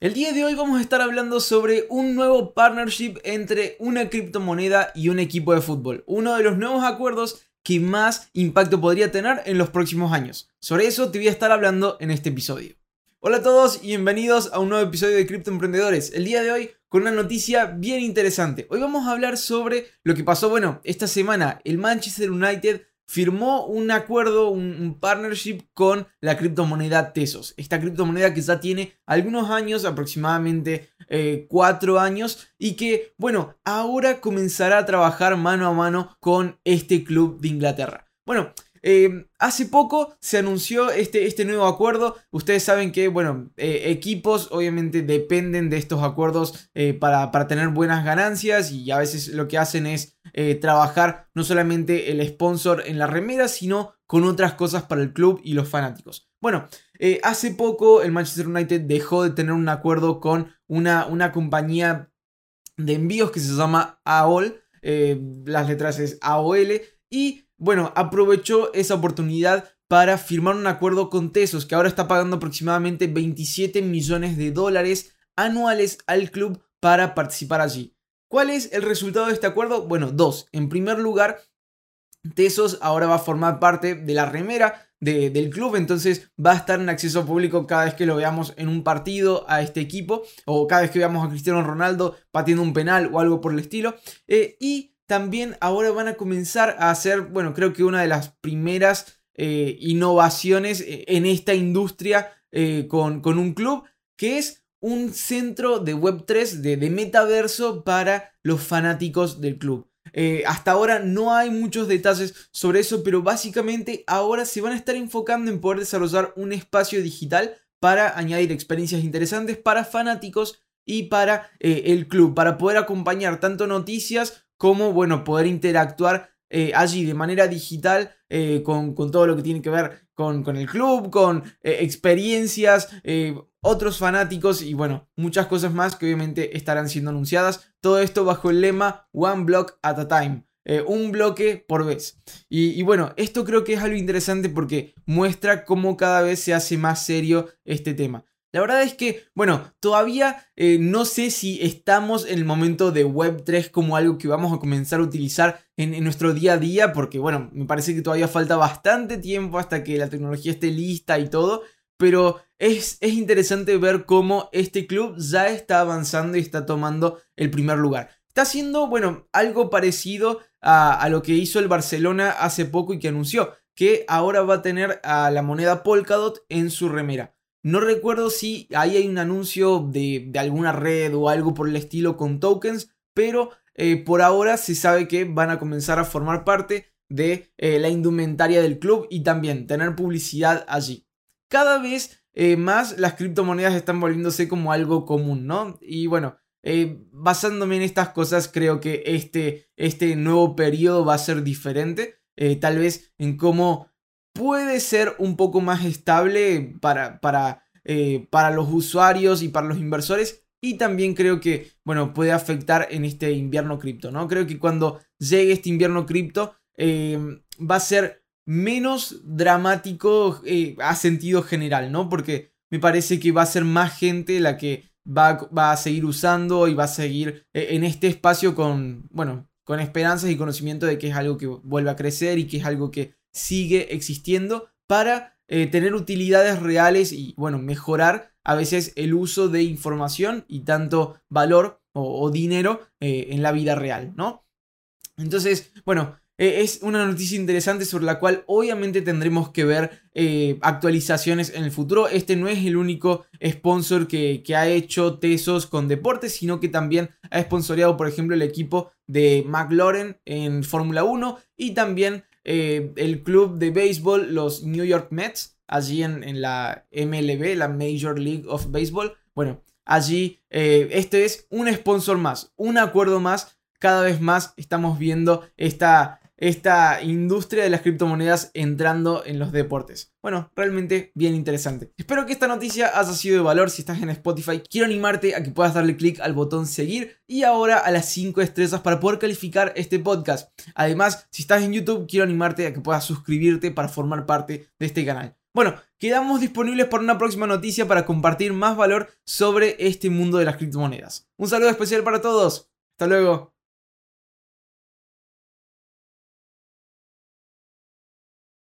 El día de hoy vamos a estar hablando sobre un nuevo partnership entre una criptomoneda y un equipo de fútbol. Uno de los nuevos acuerdos que más impacto podría tener en los próximos años. Sobre eso te voy a estar hablando en este episodio. Hola a todos y bienvenidos a un nuevo episodio de Cripto Emprendedores. El día de hoy con una noticia bien interesante. Hoy vamos a hablar sobre lo que pasó, bueno, esta semana el Manchester United firmó un acuerdo, un, partnership con la criptomoneda Tesos. Esta criptomoneda que ya tiene algunos años, aproximadamente eh, cuatro años, y que, bueno, ahora comenzará a trabajar mano a mano con este club de Inglaterra. Bueno, Em, hace poco se anunció este, este, nuevo acuerdo. Ustedes saben que, bueno, eh, equipos obviamente dependen de estos acuerdos eh, para, tener buenas ganancias y a veces lo que hacen es eh, trabajar no solamente el sponsor en la remera, sino con otras cosas para el club y los fanáticos. Bueno, hace poco el Manchester United dejó de tener un acuerdo con una, una compañía de envíos que se llama AOL. las letras es AOL y bueno, aprovechó esa oportunidad para firmar un acuerdo con Tesos, que ahora está pagando aproximadamente 27 millones de dólares anuales al club para participar allí. ¿Cuál es el resultado de este acuerdo? Bueno, dos. En primer lugar, Tesos ahora va a formar parte de la remera del club, entonces va a estar en acceso público cada vez que lo veamos en un partido a este equipo, o cada vez que veamos a Cristiano Ronaldo batiendo un penal o algo por el estilo. Eh, y también ahora van a comenzar a hacer, bueno, creo que una de las primeras eh, innovaciones eh, en esta industria eh, con, con, un club, que es un centro de Web3, de, de metaverso para los fanáticos del club. hasta ahora no hay muchos detalles sobre eso, pero básicamente ahora se van a estar enfocando en poder desarrollar un espacio digital para añadir experiencias interesantes para fanáticos y para el club, para poder acompañar tanto noticias cómo, bueno, poder interactuar eh, allí de manera digital eh, con, todo lo que tiene que ver con, el club, con eh, experiencias, otros fanáticos y bueno, muchas cosas más que obviamente estarán siendo anunciadas. Todo esto bajo el lema One Block at a Time. un bloque por vez. y, bueno, esto creo que es algo interesante porque muestra cómo cada vez se hace más serio este tema. La verdad es que, bueno, todavía eh, no sé si estamos en el momento de Web3 como algo que vamos a comenzar a utilizar en, nuestro día a día, porque, bueno, me parece que todavía falta bastante tiempo hasta que la tecnología esté lista y todo, pero es, es interesante ver cómo este club ya está avanzando y está tomando el primer lugar. Está haciendo, bueno, algo parecido a, a lo que hizo el Barcelona hace poco y que anunció, que ahora va a tener a la moneda Polkadot en su remera. No recuerdo si ahí hay un anuncio de, alguna red o algo por el estilo con tokens, pero eh, por ahora se sabe que van a comenzar a formar parte de eh, la indumentaria del club y también tener publicidad allí. Cada vez eh, más las criptomonedas están volviéndose como algo común, ¿no? Y bueno, basándome en estas cosas, creo que este, este nuevo periodo va a ser diferente. tal vez en cómo puede ser un poco más estable para, para, eh, para los usuarios y para los inversores. Y también creo que, bueno, puede afectar en este invierno cripto, ¿no? Creo que cuando llegue este invierno cripto em, va a ser menos dramático eh, a sentido general, ¿no? Porque me parece que va a ser más gente la que va, va a seguir usando y va a seguir eh, en este espacio con, bueno, con esperanzas y conocimiento de que es algo que vuelve a crecer y que es algo que sigue existiendo para eh, tener utilidades reales y, bueno, mejorar a veces el uso de información y tanto valor o, dinero eh, en la vida real, ¿no? Entonces, bueno, e, es una noticia interesante sobre la cual obviamente tendremos que ver eh, actualizaciones en el futuro. Este no es el único sponsor que, que, ha hecho Tesos con deportes, sino que también ha sponsoreado, por ejemplo, el equipo de McLaren en Fórmula 1 y también eh, el club de béisbol, los New York Mets, allí en, la MLB, la Major League of Baseball. Bueno, allí eh, este es un sponsor más, un acuerdo más. Cada vez más estamos viendo esta esta industria de las criptomonedas entrando en los deportes. Bueno, realmente bien interesante. Espero que esta noticia haya sido de valor. Si estás en Spotify, quiero animarte a que puedas darle clic al botón seguir y ahora a las 5 estrellas para poder calificar este podcast. Además, si estás en YouTube, quiero animarte a que puedas suscribirte para formar parte de este canal. Bueno, quedamos disponibles para una próxima noticia para compartir más valor sobre este mundo de las criptomonedas. Un saludo especial para todos. Hasta luego.